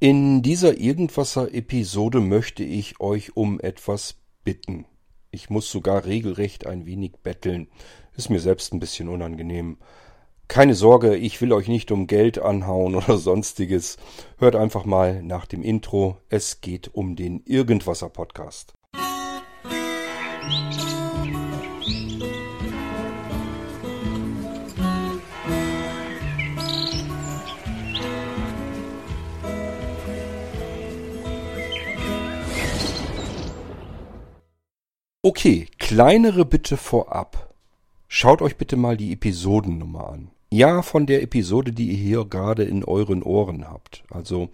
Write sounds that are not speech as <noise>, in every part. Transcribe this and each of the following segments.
In dieser Irgendwasser-Episode möchte ich euch um etwas bitten. Ich muss sogar regelrecht ein wenig betteln. Ist mir selbst ein bisschen unangenehm. Keine Sorge, ich will euch nicht um Geld anhauen <laughs> oder sonstiges. Hört einfach mal nach dem Intro. Es geht um den Irgendwasser Podcast. Okay, kleinere Bitte vorab. Schaut euch bitte mal die Episodennummer an. Ja, von der Episode, die ihr hier gerade in euren Ohren habt. Also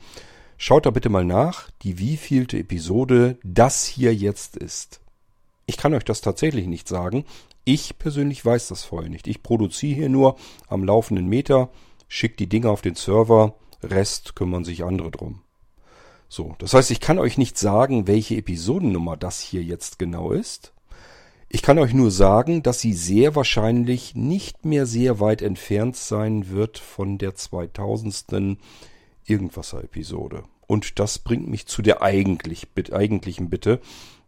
schaut da bitte mal nach, die wievielte Episode das hier jetzt ist. Ich kann euch das tatsächlich nicht sagen. Ich persönlich weiß das vorher nicht. Ich produziere hier nur am laufenden Meter, schicke die Dinge auf den Server, Rest kümmern sich andere drum. So, das heißt, ich kann euch nicht sagen, welche Episodennummer das hier jetzt genau ist. Ich kann euch nur sagen, dass sie sehr wahrscheinlich nicht mehr sehr weit entfernt sein wird von der 2000. Irgendwasser-Episode. Und das bringt mich zu der eigentlich, eigentlichen Bitte,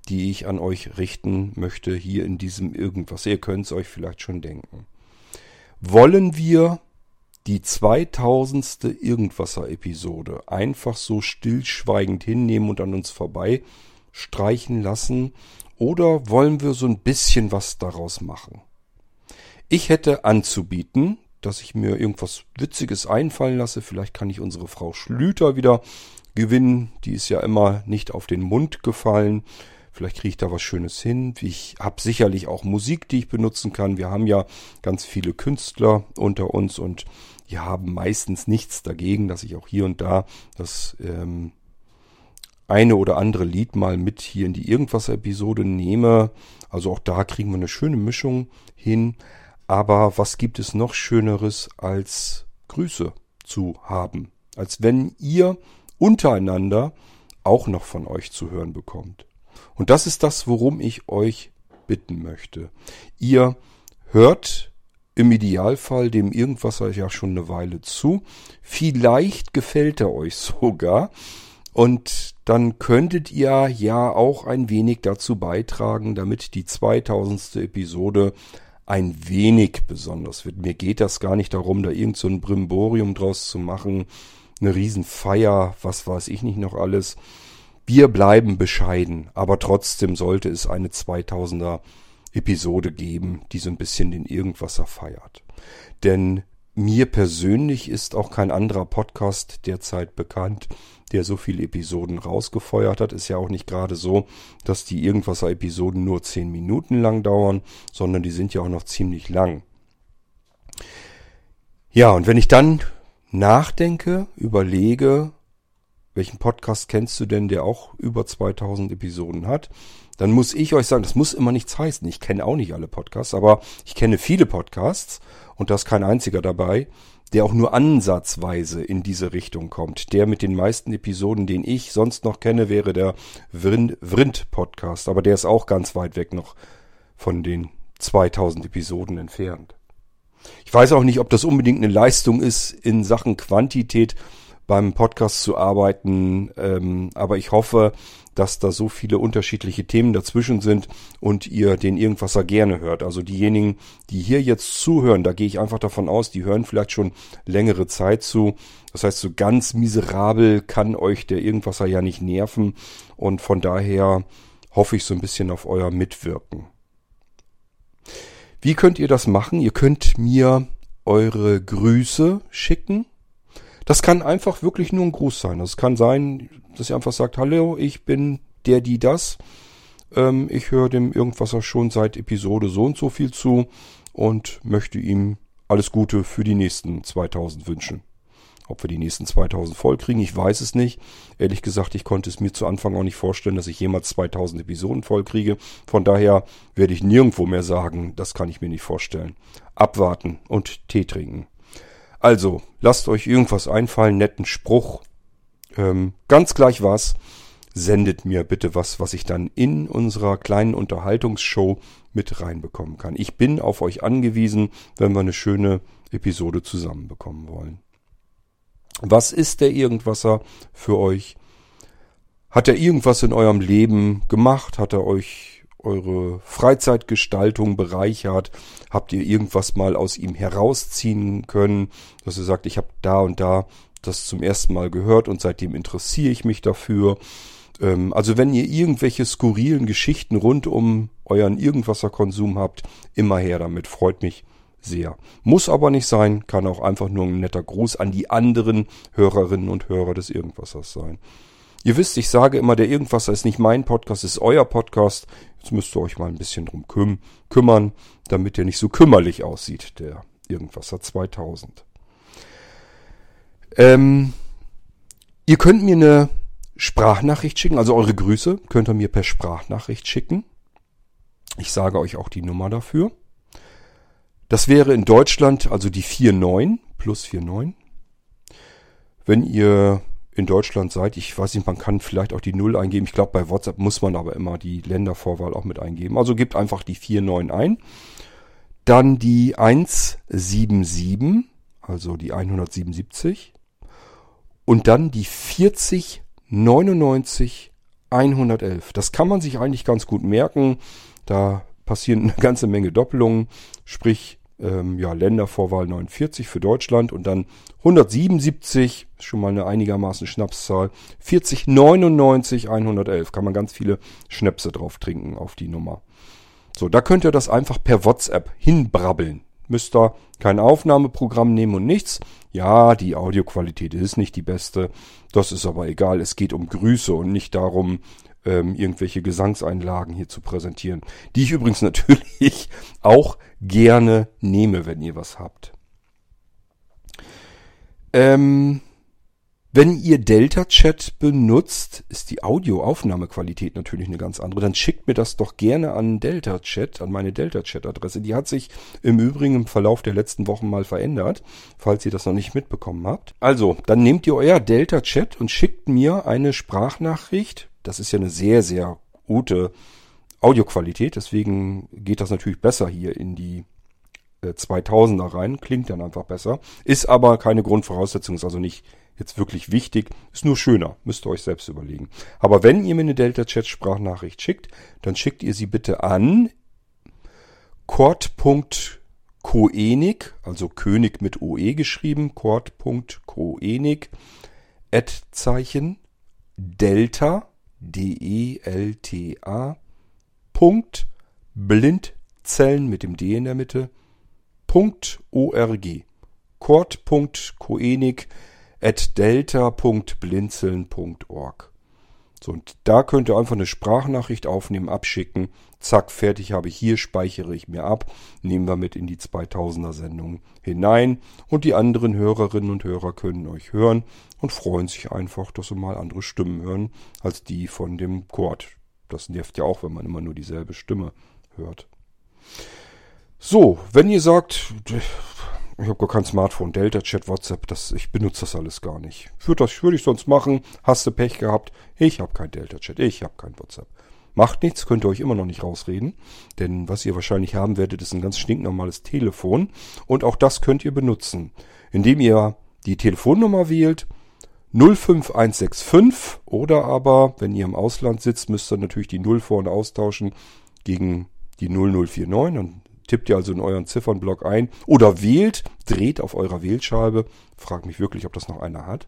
die ich an euch richten möchte hier in diesem Irgendwas. Ihr könnt es euch vielleicht schon denken. Wollen wir die 2000. Irgendwasser-Episode einfach so stillschweigend hinnehmen und an uns vorbei streichen lassen oder wollen wir so ein bisschen was daraus machen? Ich hätte anzubieten, dass ich mir irgendwas Witziges einfallen lasse. Vielleicht kann ich unsere Frau Schlüter wieder gewinnen. Die ist ja immer nicht auf den Mund gefallen. Vielleicht kriege ich da was Schönes hin. Ich habe sicherlich auch Musik, die ich benutzen kann. Wir haben ja ganz viele Künstler unter uns und die haben meistens nichts dagegen, dass ich auch hier und da das ähm, eine oder andere Lied mal mit hier in die Irgendwas-Episode nehme. Also auch da kriegen wir eine schöne Mischung hin. Aber was gibt es noch Schöneres als Grüße zu haben? Als wenn ihr untereinander auch noch von euch zu hören bekommt. Und das ist das, worum ich euch bitten möchte. Ihr hört im Idealfall dem Irgendwas ja schon eine Weile zu. Vielleicht gefällt er euch <laughs> sogar. Und dann könntet ihr ja auch ein wenig dazu beitragen, damit die 2000. Episode ein wenig besonders wird. Mir geht das gar nicht darum, da irgend so ein Brimborium draus zu machen, eine Riesenfeier, was weiß ich nicht noch alles. Wir bleiben bescheiden, aber trotzdem sollte es eine 2000er Episode geben, die so ein bisschen den Irgendwasser feiert. Denn mir persönlich ist auch kein anderer Podcast derzeit bekannt, der so viele Episoden rausgefeuert hat. Ist ja auch nicht gerade so, dass die Irgendwasser-Episoden nur zehn Minuten lang dauern, sondern die sind ja auch noch ziemlich lang. Ja, und wenn ich dann nachdenke, überlege, welchen Podcast kennst du denn, der auch über 2000 Episoden hat, dann muss ich euch sagen, das muss immer nichts heißen. Ich kenne auch nicht alle Podcasts, aber ich kenne viele Podcasts und da ist kein einziger dabei, der auch nur ansatzweise in diese Richtung kommt. Der mit den meisten Episoden, den ich sonst noch kenne, wäre der Vrind Podcast, aber der ist auch ganz weit weg noch von den 2000 Episoden entfernt. Ich weiß auch nicht, ob das unbedingt eine Leistung ist in Sachen Quantität beim Podcast zu arbeiten, ähm, aber ich hoffe, dass da so viele unterschiedliche Themen dazwischen sind und ihr den Irgendwasser gerne hört. Also diejenigen, die hier jetzt zuhören, da gehe ich einfach davon aus, die hören vielleicht schon längere Zeit zu. Das heißt, so ganz miserabel kann euch der Irgendwasser ja nicht nerven und von daher hoffe ich so ein bisschen auf euer Mitwirken. Wie könnt ihr das machen? Ihr könnt mir eure Grüße schicken das kann einfach wirklich nur ein Gruß sein. Das kann sein, dass ihr einfach sagt, hallo, ich bin der, die, das. Ähm, ich höre dem Irgendwasser schon seit Episode so und so viel zu und möchte ihm alles Gute für die nächsten 2000 wünschen. Ob wir die nächsten 2000 voll kriegen, ich weiß es nicht. Ehrlich gesagt, ich konnte es mir zu Anfang auch nicht vorstellen, dass ich jemals 2000 Episoden voll kriege. Von daher werde ich nirgendwo mehr sagen, das kann ich mir nicht vorstellen. Abwarten und Tee trinken. Also, lasst euch irgendwas einfallen, netten Spruch. Ähm, ganz gleich was. Sendet mir bitte was, was ich dann in unserer kleinen Unterhaltungsshow mit reinbekommen kann. Ich bin auf euch angewiesen, wenn wir eine schöne Episode zusammenbekommen wollen. Was ist der Irgendwasser für euch? Hat er irgendwas in eurem Leben gemacht? Hat er euch eure Freizeitgestaltung bereichert? Habt ihr irgendwas mal aus ihm herausziehen können, dass ihr sagt, ich habe da und da das zum ersten Mal gehört und seitdem interessiere ich mich dafür? Ähm, also wenn ihr irgendwelche skurrilen Geschichten rund um euren Irgendwasserkonsum habt, immer her damit, freut mich sehr. Muss aber nicht sein, kann auch einfach nur ein netter Gruß an die anderen Hörerinnen und Hörer des Irgendwassers sein. Ihr wisst, ich sage immer, der Irgendwasser ist nicht mein Podcast, ist euer Podcast. Jetzt müsst ihr euch mal ein bisschen drum küm kümmern, damit der nicht so kümmerlich aussieht, der Irgendwasser 2000. Ähm, ihr könnt mir eine Sprachnachricht schicken, also eure Grüße könnt ihr mir per Sprachnachricht schicken. Ich sage euch auch die Nummer dafür. Das wäre in Deutschland also die 49 plus 49. Wenn ihr in Deutschland seid, ich weiß nicht, man kann vielleicht auch die 0 eingeben. Ich glaube, bei WhatsApp muss man aber immer die Ländervorwahl auch mit eingeben. Also gebt einfach die 49 ein. Dann die 177, also die 177. Und dann die 4099 111. Das kann man sich eigentlich ganz gut merken. Da passieren eine ganze Menge Doppelungen, sprich ähm, ja, Ländervorwahl 49 für Deutschland und dann 177, schon mal eine einigermaßen Schnapszahl, 4099 111, kann man ganz viele Schnäpse drauf trinken auf die Nummer. So, da könnt ihr das einfach per WhatsApp hinbrabbeln. Müsst ihr kein Aufnahmeprogramm nehmen und nichts. Ja, die Audioqualität ist nicht die beste. Das ist aber egal. Es geht um Grüße und nicht darum, ähm, irgendwelche Gesangseinlagen hier zu präsentieren. Die ich übrigens <laughs> natürlich auch gerne nehme, wenn ihr was habt. Ähm, wenn ihr Delta Chat benutzt, ist die Audioaufnahmequalität natürlich eine ganz andere. Dann schickt mir das doch gerne an Delta Chat, an meine Delta Chat Adresse. Die hat sich im Übrigen im Verlauf der letzten Wochen mal verändert, falls ihr das noch nicht mitbekommen habt. Also, dann nehmt ihr euer Delta Chat und schickt mir eine Sprachnachricht das ist ja eine sehr, sehr gute Audioqualität. Deswegen geht das natürlich besser hier in die äh, 2000er rein. Klingt dann einfach besser. Ist aber keine Grundvoraussetzung. Ist also nicht jetzt wirklich wichtig. Ist nur schöner. Müsst ihr euch selbst überlegen. Aber wenn ihr mir eine Delta-Chat-Sprachnachricht schickt, dann schickt ihr sie bitte an cord.koenig, also König mit OE geschrieben, cord.koenig, Ad-Zeichen, Delta, D-E-L-T-A, Punkt, Blindzellen mit dem D in der Mitte, Punkt .org, Kort.koenig at delta.blinzeln.org. So, und da könnt ihr einfach eine Sprachnachricht aufnehmen, abschicken. Zack, fertig habe ich hier, speichere ich mir ab, nehmen wir mit in die 2000er Sendung hinein. Und die anderen Hörerinnen und Hörer können euch hören und freuen sich einfach, dass sie mal andere Stimmen hören als die von dem Chord. Das nervt ja auch, wenn man immer nur dieselbe Stimme hört. So, wenn ihr sagt, ich habe gar kein Smartphone, Delta Chat, WhatsApp, das, ich benutze das alles gar nicht. Würde, das würde ich sonst machen. Hast du Pech gehabt? Ich habe kein Delta Chat, ich habe kein WhatsApp. Macht nichts, könnt ihr euch immer noch nicht rausreden. Denn was ihr wahrscheinlich haben werdet, ist ein ganz stinknormales Telefon. Und auch das könnt ihr benutzen. Indem ihr die Telefonnummer wählt, 05165 oder aber, wenn ihr im Ausland sitzt, müsst ihr natürlich die 0 vorne austauschen gegen die 0049. Dann tippt ihr also in euren Ziffernblock ein oder wählt, dreht auf eurer Wählscheibe. Frag mich wirklich, ob das noch einer hat.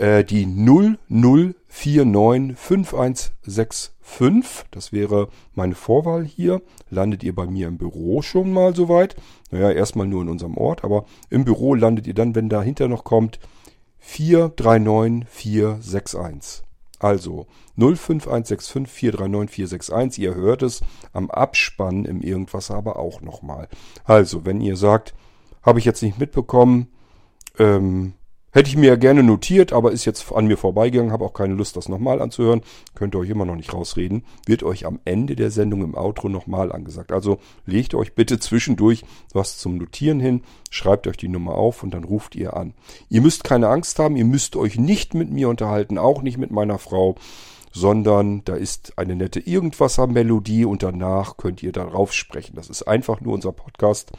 Äh, die 00495165, das wäre meine Vorwahl hier. Landet ihr bei mir im Büro schon mal soweit. Naja, erstmal nur in unserem Ort, aber im Büro landet ihr dann, wenn dahinter noch kommt, 439461. Also 05165439 Ihr hört es am Abspann im Irgendwas aber auch nochmal. Also, wenn ihr sagt, habe ich jetzt nicht mitbekommen, ähm, Hätte ich mir ja gerne notiert, aber ist jetzt an mir vorbeigegangen, habe auch keine Lust, das nochmal anzuhören. Könnt ihr euch immer noch nicht rausreden. Wird euch am Ende der Sendung im Outro nochmal angesagt. Also legt euch bitte zwischendurch was zum Notieren hin, schreibt euch die Nummer auf und dann ruft ihr an. Ihr müsst keine Angst haben, ihr müsst euch nicht mit mir unterhalten, auch nicht mit meiner Frau, sondern da ist eine nette Irgendwasser-Melodie und danach könnt ihr darauf sprechen. Das ist einfach nur unser Podcast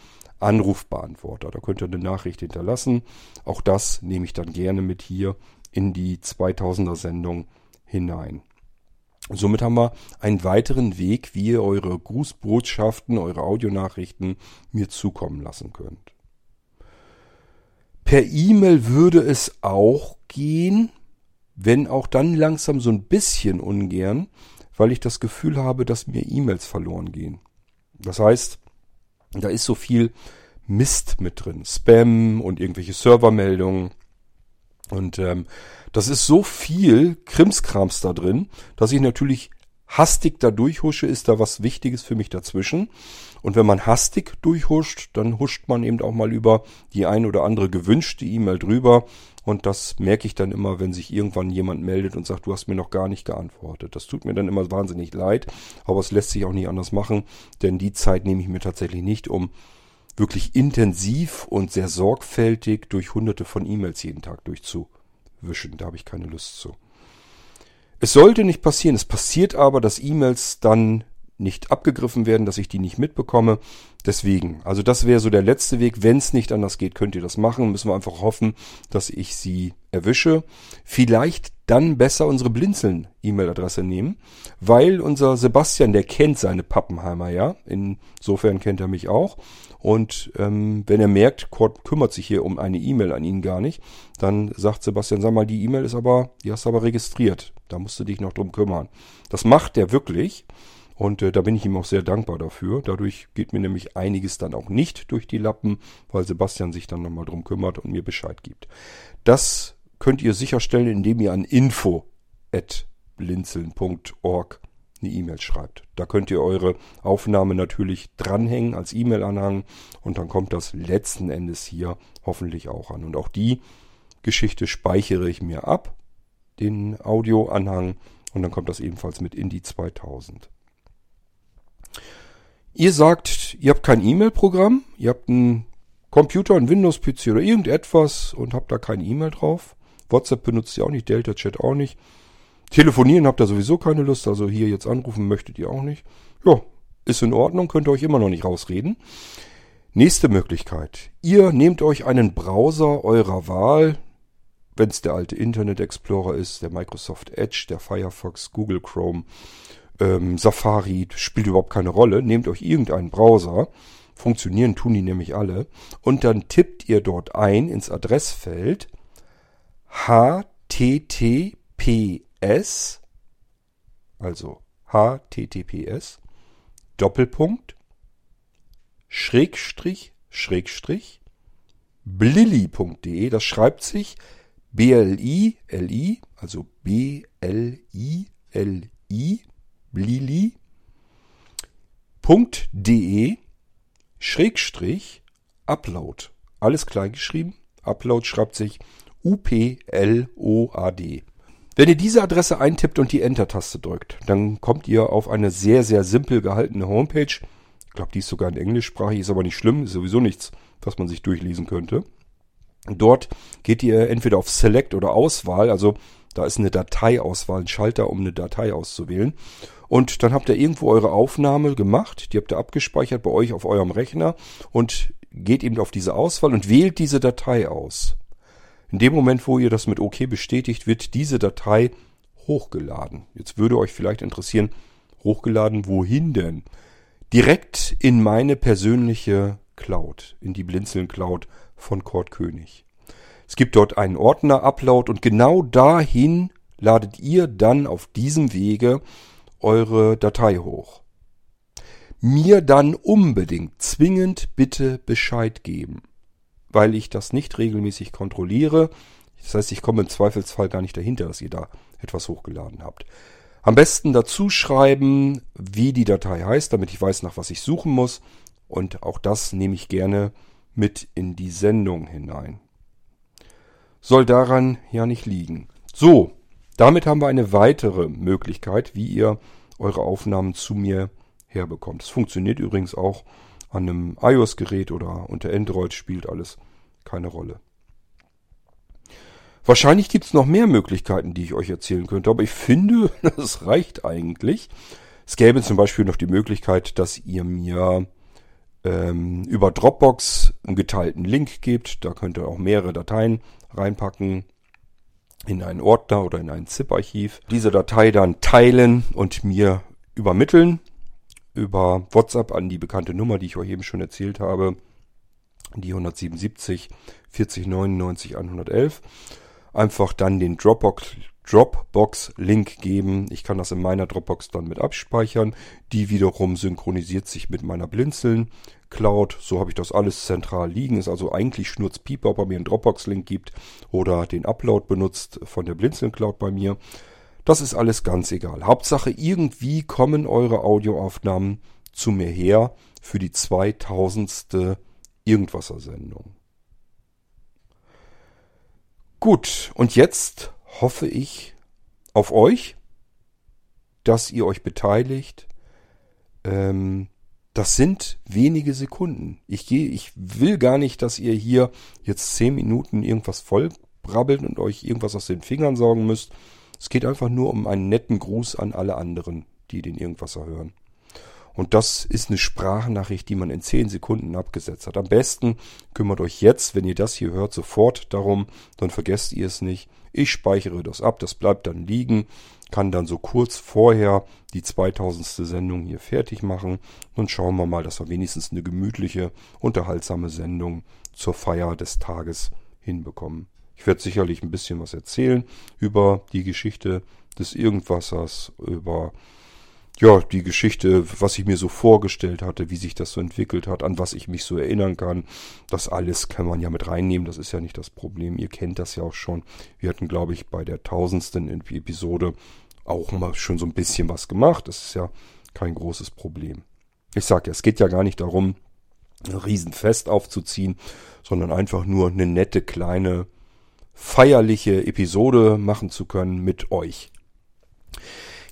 Anrufbeantworter. Da könnt ihr eine Nachricht hinterlassen. Auch das nehme ich dann gerne mit hier in die 2000er Sendung hinein. Somit haben wir einen weiteren Weg, wie ihr eure Grußbotschaften, eure Audionachrichten mir zukommen lassen könnt. Per E-Mail würde es auch gehen, wenn auch dann langsam so ein bisschen ungern, weil ich das Gefühl habe, dass mir E-Mails verloren gehen. Das heißt, da ist so viel Mist mit drin. Spam und irgendwelche Servermeldungen. Und ähm, das ist so viel Krimskrams da drin, dass ich natürlich hastig da durchhusche, ist da was Wichtiges für mich dazwischen. Und wenn man hastig durchhuscht, dann huscht man eben auch mal über die ein oder andere gewünschte E-Mail drüber. Und das merke ich dann immer, wenn sich irgendwann jemand meldet und sagt, du hast mir noch gar nicht geantwortet. Das tut mir dann immer wahnsinnig leid, aber es lässt sich auch nicht anders machen, denn die Zeit nehme ich mir tatsächlich nicht, um wirklich intensiv und sehr sorgfältig durch hunderte von E-Mails jeden Tag durchzuwischen. Da habe ich keine Lust zu. Es sollte nicht passieren. Es passiert aber, dass E-Mails dann nicht abgegriffen werden, dass ich die nicht mitbekomme. Deswegen, also das wäre so der letzte Weg. Wenn es nicht anders geht, könnt ihr das machen. Müssen wir einfach hoffen, dass ich sie erwische. Vielleicht dann besser unsere Blinzeln-E-Mail-Adresse nehmen, weil unser Sebastian, der kennt seine Pappenheimer ja. Insofern kennt er mich auch. Und ähm, wenn er merkt, Kurt kümmert sich hier um eine E-Mail an ihn gar nicht, dann sagt Sebastian, sag mal, die E-Mail ist aber, die hast du aber registriert. Da musst du dich noch drum kümmern. Das macht er wirklich. Und äh, da bin ich ihm auch sehr dankbar dafür. Dadurch geht mir nämlich einiges dann auch nicht durch die Lappen, weil Sebastian sich dann nochmal drum kümmert und mir Bescheid gibt. Das könnt ihr sicherstellen, indem ihr an info.blinzeln.org eine E-Mail schreibt. Da könnt ihr eure Aufnahme natürlich dranhängen als E-Mail-Anhang und dann kommt das letzten Endes hier hoffentlich auch an. Und auch die Geschichte speichere ich mir ab, den Audioanhang, und dann kommt das ebenfalls mit in die 2000. Ihr sagt, ihr habt kein E-Mail-Programm, ihr habt einen Computer, einen Windows-PC oder irgendetwas und habt da keine E-Mail drauf. WhatsApp benutzt ihr auch nicht, Delta-Chat auch nicht. Telefonieren habt ihr sowieso keine Lust, also hier jetzt anrufen möchtet ihr auch nicht. Ja, ist in Ordnung, könnt ihr euch immer noch nicht rausreden. Nächste Möglichkeit. Ihr nehmt euch einen Browser eurer Wahl, wenn es der alte Internet Explorer ist, der Microsoft Edge, der Firefox, Google Chrome ähm, Safari, spielt überhaupt keine Rolle. Nehmt euch irgendeinen Browser, funktionieren tun die nämlich alle, und dann tippt ihr dort ein ins Adressfeld https, also https, Doppelpunkt, Schrägstrich, Schrägstrich, blili.de, das schreibt sich B-L-I-L-I, also B-L-I-L-I blili.de Schrägstrich Upload. Alles klein geschrieben. Upload schreibt sich U-P-L-O-A-D. Wenn ihr diese Adresse eintippt und die Enter-Taste drückt, dann kommt ihr auf eine sehr, sehr simpel gehaltene Homepage. Ich glaube, die ist sogar in englischsprachig, ist aber nicht schlimm, ist sowieso nichts, was man sich durchlesen könnte. Dort geht ihr entweder auf Select oder Auswahl, also da ist eine Dateiauswahl, ein Schalter, um eine Datei auszuwählen. Und dann habt ihr irgendwo eure Aufnahme gemacht, die habt ihr abgespeichert bei euch auf eurem Rechner und geht eben auf diese Auswahl und wählt diese Datei aus. In dem Moment, wo ihr das mit OK bestätigt, wird diese Datei hochgeladen. Jetzt würde euch vielleicht interessieren, hochgeladen wohin denn? Direkt in meine persönliche Cloud, in die Blinzeln Cloud von Kurt König. Es gibt dort einen Ordner Upload und genau dahin ladet ihr dann auf diesem Wege eure Datei hoch. Mir dann unbedingt zwingend bitte Bescheid geben, weil ich das nicht regelmäßig kontrolliere. Das heißt, ich komme im Zweifelsfall gar nicht dahinter, dass ihr da etwas hochgeladen habt. Am besten dazu schreiben, wie die Datei heißt, damit ich weiß, nach was ich suchen muss. Und auch das nehme ich gerne mit in die Sendung hinein. Soll daran ja nicht liegen. So, damit haben wir eine weitere Möglichkeit, wie ihr eure Aufnahmen zu mir herbekommt. Es funktioniert übrigens auch an einem iOS-Gerät oder unter Android spielt alles keine Rolle. Wahrscheinlich gibt es noch mehr Möglichkeiten, die ich euch erzählen könnte, aber ich finde, <laughs> das reicht eigentlich. Es gäbe zum Beispiel noch die Möglichkeit, dass ihr mir ähm, über Dropbox einen geteilten Link gibt. Da könnt ihr auch mehrere Dateien reinpacken in einen Ordner oder in ein ZIP-Archiv. Diese Datei dann teilen und mir übermitteln über WhatsApp an die bekannte Nummer, die ich euch eben schon erzählt habe, die 177 40 99 111. Einfach dann den Dropbox Dropbox-Link geben. Ich kann das in meiner Dropbox dann mit abspeichern. Die wiederum synchronisiert sich mit meiner Blinzeln Cloud. So habe ich das alles zentral liegen. Ist also eigentlich Schnurzpieper, ob er mir einen Dropbox-Link gibt oder den Upload benutzt von der Blinzeln Cloud bei mir. Das ist alles ganz egal. Hauptsache irgendwie kommen eure Audioaufnahmen zu mir her für die 2000. Irgendwasser-Sendung. Gut, und jetzt hoffe ich auf euch, dass ihr euch beteiligt. Ähm, das sind wenige Sekunden. Ich gehe, ich will gar nicht, dass ihr hier jetzt zehn Minuten irgendwas voll brabbelt und euch irgendwas aus den Fingern sorgen müsst. Es geht einfach nur um einen netten Gruß an alle anderen, die den Irgendwasser hören. Und das ist eine Sprachnachricht, die man in 10 Sekunden abgesetzt hat. Am besten kümmert euch jetzt, wenn ihr das hier hört, sofort darum, dann vergesst ihr es nicht. Ich speichere das ab, das bleibt dann liegen, kann dann so kurz vorher die 2000. Sendung hier fertig machen. Dann schauen wir mal, dass wir wenigstens eine gemütliche, unterhaltsame Sendung zur Feier des Tages hinbekommen. Ich werde sicherlich ein bisschen was erzählen über die Geschichte des Irgendwassers, über ja, die Geschichte, was ich mir so vorgestellt hatte, wie sich das so entwickelt hat, an was ich mich so erinnern kann. Das alles kann man ja mit reinnehmen, das ist ja nicht das Problem. Ihr kennt das ja auch schon. Wir hatten, glaube ich, bei der tausendsten Episode auch mal schon so ein bisschen was gemacht. Das ist ja kein großes Problem. Ich sage ja, es geht ja gar nicht darum, ein Riesenfest aufzuziehen, sondern einfach nur eine nette kleine feierliche Episode machen zu können mit euch.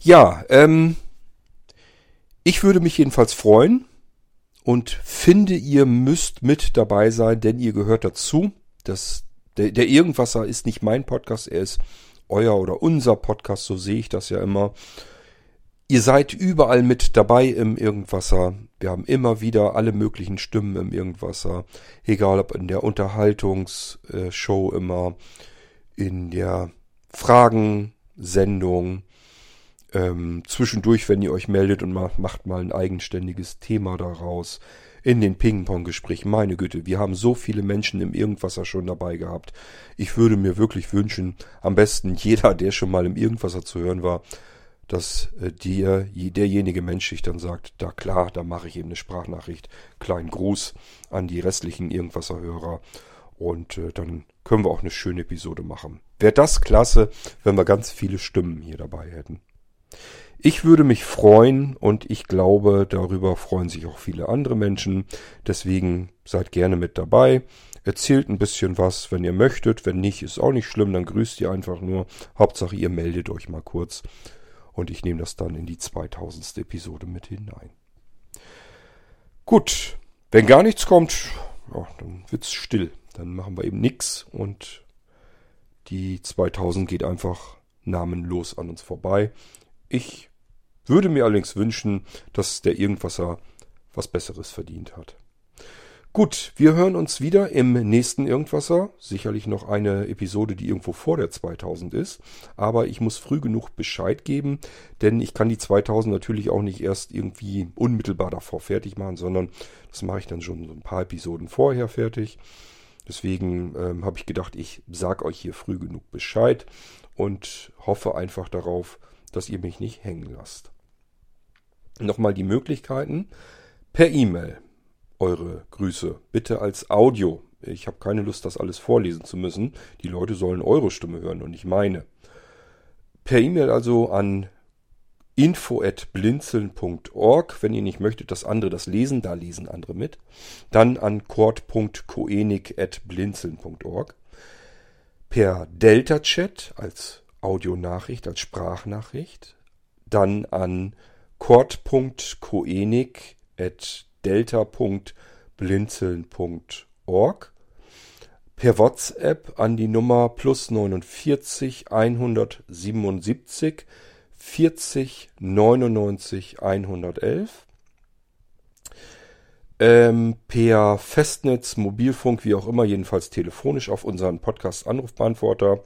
Ja, ähm, ich würde mich jedenfalls freuen und finde, ihr müsst mit dabei sein, denn ihr gehört dazu. Das, der, der Irgendwasser ist nicht mein Podcast, er ist euer oder unser Podcast, so sehe ich das ja immer. Ihr seid überall mit dabei im Irgendwasser. Wir haben immer wieder alle möglichen Stimmen im Irgendwasser. Egal ob in der Unterhaltungsshow immer, in der Fragensendung, ähm, zwischendurch, wenn ihr euch meldet und macht mal ein eigenständiges Thema daraus. In den Ping-Pong-Gesprächen, meine Güte, wir haben so viele Menschen im Irgendwasser schon dabei gehabt. Ich würde mir wirklich wünschen, am besten <laughs> jeder, der schon mal im Irgendwasser zu hören war, dass äh, dir, derjenige Mensch sich dann sagt, da klar, da mache ich eben eine Sprachnachricht, kleinen Gruß an die restlichen Irgendwasser-Hörer und äh, dann können wir auch eine schöne Episode machen. Wäre das klasse, wenn wir ganz viele Stimmen hier dabei hätten. Ich würde mich freuen und ich glaube, darüber freuen sich auch viele andere Menschen. Deswegen seid gerne mit dabei. Erzählt ein bisschen was, wenn ihr möchtet. Wenn nicht, ist auch nicht schlimm. Dann grüßt ihr einfach nur. Hauptsache, ihr meldet euch mal kurz. Und ich nehme das dann in die 2000. Episode mit hinein. Gut, wenn gar nichts kommt, ja, dann wird's still. Dann machen wir eben nichts und die 2000 geht einfach namenlos an uns vorbei. Ich würde mir allerdings wünschen, dass der Irgendwasser was Besseres verdient hat. Gut, wir hören uns wieder im nächsten Irgendwasser. Sicherlich noch eine Episode, die irgendwo vor der 2000 ist. Aber ich muss früh genug Bescheid geben, denn ich kann die 2000 natürlich auch nicht erst irgendwie unmittelbar davor fertig machen, sondern das mache ich dann schon so ein paar Episoden vorher fertig. Deswegen ähm, habe ich gedacht, ich sage euch hier früh genug Bescheid und hoffe einfach darauf, dass ihr mich nicht hängen lasst. Nochmal die Möglichkeiten. Per E-Mail eure Grüße. Bitte als Audio. Ich habe keine Lust, das alles vorlesen zu müssen. Die Leute sollen eure Stimme hören und nicht meine. Per E-Mail also an info@blinzeln.org, wenn ihr nicht möchtet, dass andere das lesen, da lesen andere mit. Dann an cord.koenig@blinzeln.org. Per Delta Chat als Audionachricht, als Sprachnachricht, dann an cord.koenig.delta.blinzeln.org per WhatsApp an die Nummer plus 49 177 40 99 111 ähm, per Festnetz, Mobilfunk, wie auch immer, jedenfalls telefonisch auf unseren Podcast-Anrufbeantworter.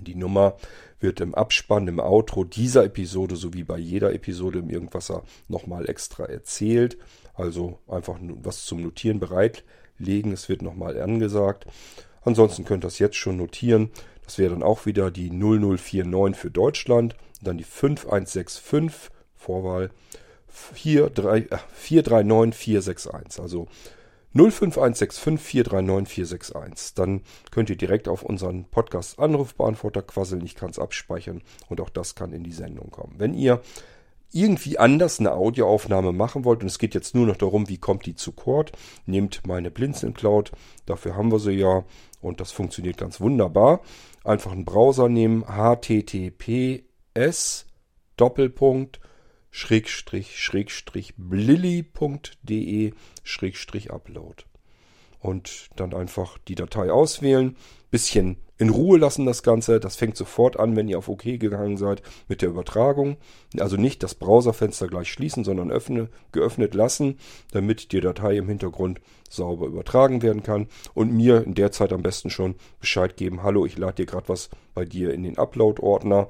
Die Nummer wird im Abspann, im Outro dieser Episode sowie bei jeder Episode im Irgendwasser nochmal extra erzählt. Also einfach was zum Notieren bereitlegen. Es wird nochmal angesagt. Ansonsten könnt ihr das jetzt schon notieren. Das wäre dann auch wieder die 0049 für Deutschland. dann die 5165 Vorwahl 439461. Also 05165439461. Dann könnt ihr direkt auf unseren Podcast Anrufbeantworter quasseln. Ich kann es abspeichern und auch das kann in die Sendung kommen. Wenn ihr irgendwie anders eine Audioaufnahme machen wollt und es geht jetzt nur noch darum, wie kommt die zu Cord, nehmt meine Blinzeln Cloud. Dafür haben wir sie ja und das funktioniert ganz wunderbar. Einfach einen Browser nehmen, https Doppelpunkt schrägstrich schrägstrich blilly.de schrägstrich upload. Und dann einfach die Datei auswählen, bisschen in Ruhe lassen das Ganze. Das fängt sofort an, wenn ihr auf OK gegangen seid mit der Übertragung. Also nicht das Browserfenster gleich schließen, sondern öffne, geöffnet lassen, damit die Datei im Hintergrund sauber übertragen werden kann. Und mir in der Zeit am besten schon Bescheid geben, hallo, ich lade dir gerade was bei dir in den Upload-Ordner.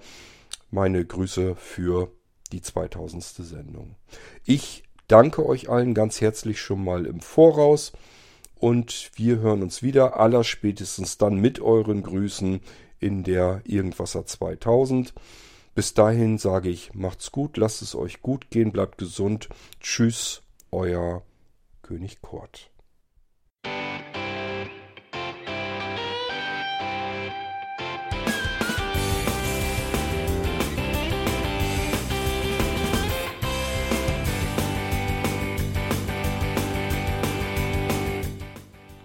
Meine Grüße für die 2000. Sendung. Ich danke euch allen ganz herzlich schon mal im Voraus und wir hören uns wieder allerspätestens dann mit euren Grüßen in der Irgendwasser 2000. Bis dahin sage ich, macht's gut, lasst es euch gut gehen, bleibt gesund. Tschüss, euer König Kurt.